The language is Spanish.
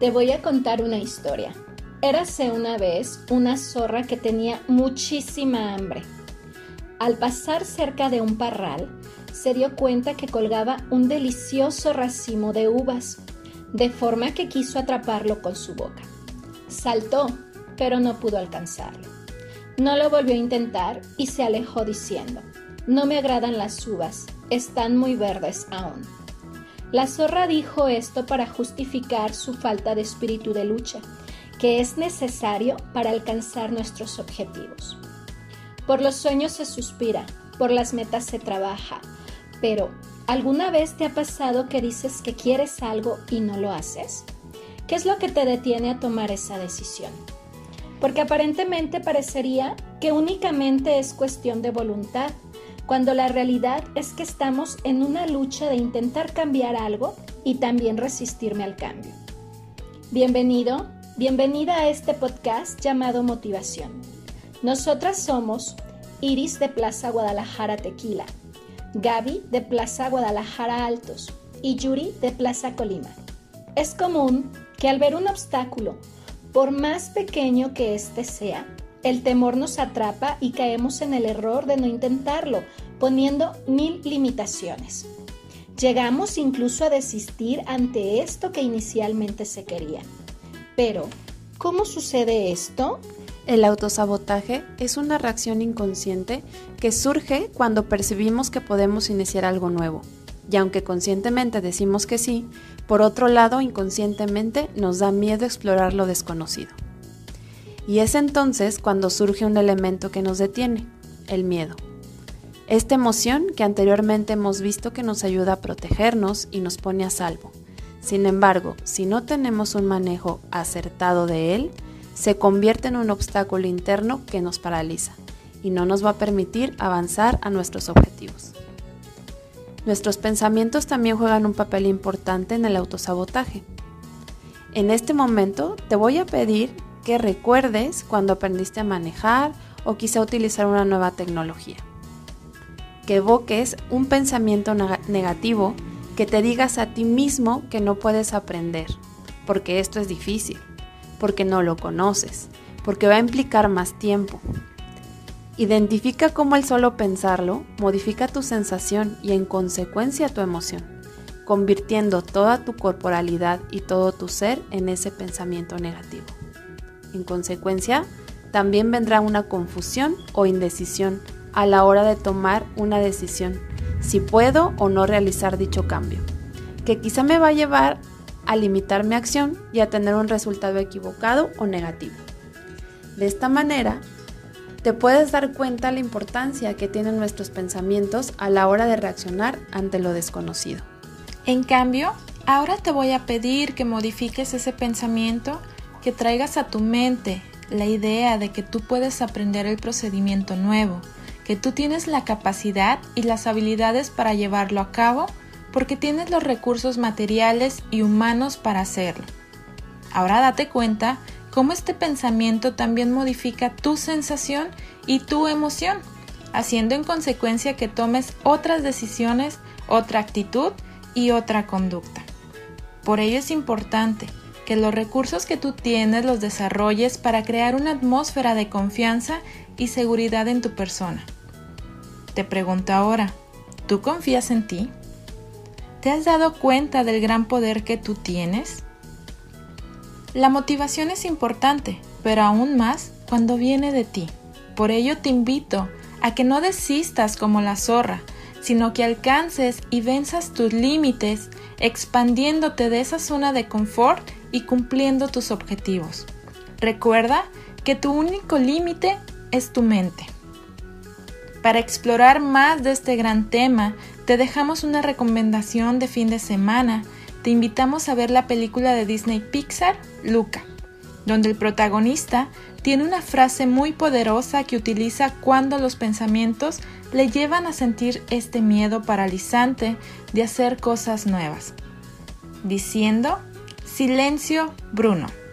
Te voy a contar una historia. Érase una vez una zorra que tenía muchísima hambre. Al pasar cerca de un parral, se dio cuenta que colgaba un delicioso racimo de uvas, de forma que quiso atraparlo con su boca. Saltó, pero no pudo alcanzarlo. No lo volvió a intentar y se alejó diciendo, no me agradan las uvas, están muy verdes aún. La zorra dijo esto para justificar su falta de espíritu de lucha, que es necesario para alcanzar nuestros objetivos. Por los sueños se suspira, por las metas se trabaja, pero ¿alguna vez te ha pasado que dices que quieres algo y no lo haces? ¿Qué es lo que te detiene a tomar esa decisión? Porque aparentemente parecería que únicamente es cuestión de voluntad, cuando la realidad es que estamos en una lucha de intentar cambiar algo y también resistirme al cambio. Bienvenido, bienvenida a este podcast llamado Motivación. Nosotras somos Iris de Plaza Guadalajara Tequila, Gaby de Plaza Guadalajara Altos y Yuri de Plaza Colima. Es común que al ver un obstáculo, por más pequeño que éste sea, el temor nos atrapa y caemos en el error de no intentarlo, poniendo mil limitaciones. Llegamos incluso a desistir ante esto que inicialmente se quería. Pero, ¿cómo sucede esto? El autosabotaje es una reacción inconsciente que surge cuando percibimos que podemos iniciar algo nuevo. Y aunque conscientemente decimos que sí, por otro lado inconscientemente nos da miedo explorar lo desconocido. Y es entonces cuando surge un elemento que nos detiene, el miedo. Esta emoción que anteriormente hemos visto que nos ayuda a protegernos y nos pone a salvo. Sin embargo, si no tenemos un manejo acertado de él, se convierte en un obstáculo interno que nos paraliza y no nos va a permitir avanzar a nuestros objetivos. Nuestros pensamientos también juegan un papel importante en el autosabotaje. En este momento te voy a pedir que recuerdes cuando aprendiste a manejar o quizá utilizar una nueva tecnología. Que evoques un pensamiento negativo que te digas a ti mismo que no puedes aprender, porque esto es difícil, porque no lo conoces, porque va a implicar más tiempo. Identifica cómo el solo pensarlo modifica tu sensación y en consecuencia tu emoción, convirtiendo toda tu corporalidad y todo tu ser en ese pensamiento negativo. En consecuencia, también vendrá una confusión o indecisión a la hora de tomar una decisión, si puedo o no realizar dicho cambio, que quizá me va a llevar a limitar mi acción y a tener un resultado equivocado o negativo. De esta manera, te puedes dar cuenta la importancia que tienen nuestros pensamientos a la hora de reaccionar ante lo desconocido. En cambio, ahora te voy a pedir que modifiques ese pensamiento que traigas a tu mente la idea de que tú puedes aprender el procedimiento nuevo, que tú tienes la capacidad y las habilidades para llevarlo a cabo porque tienes los recursos materiales y humanos para hacerlo. Ahora date cuenta cómo este pensamiento también modifica tu sensación y tu emoción, haciendo en consecuencia que tomes otras decisiones, otra actitud y otra conducta. Por ello es importante que los recursos que tú tienes los desarrolles para crear una atmósfera de confianza y seguridad en tu persona. Te pregunto ahora, ¿tú confías en ti? ¿Te has dado cuenta del gran poder que tú tienes? La motivación es importante, pero aún más cuando viene de ti. Por ello te invito a que no desistas como la zorra, sino que alcances y venzas tus límites, expandiéndote de esa zona de confort y cumpliendo tus objetivos. Recuerda que tu único límite es tu mente. Para explorar más de este gran tema, te dejamos una recomendación de fin de semana. Te invitamos a ver la película de Disney Pixar, Luca, donde el protagonista tiene una frase muy poderosa que utiliza cuando los pensamientos le llevan a sentir este miedo paralizante de hacer cosas nuevas, diciendo Silencio Bruno.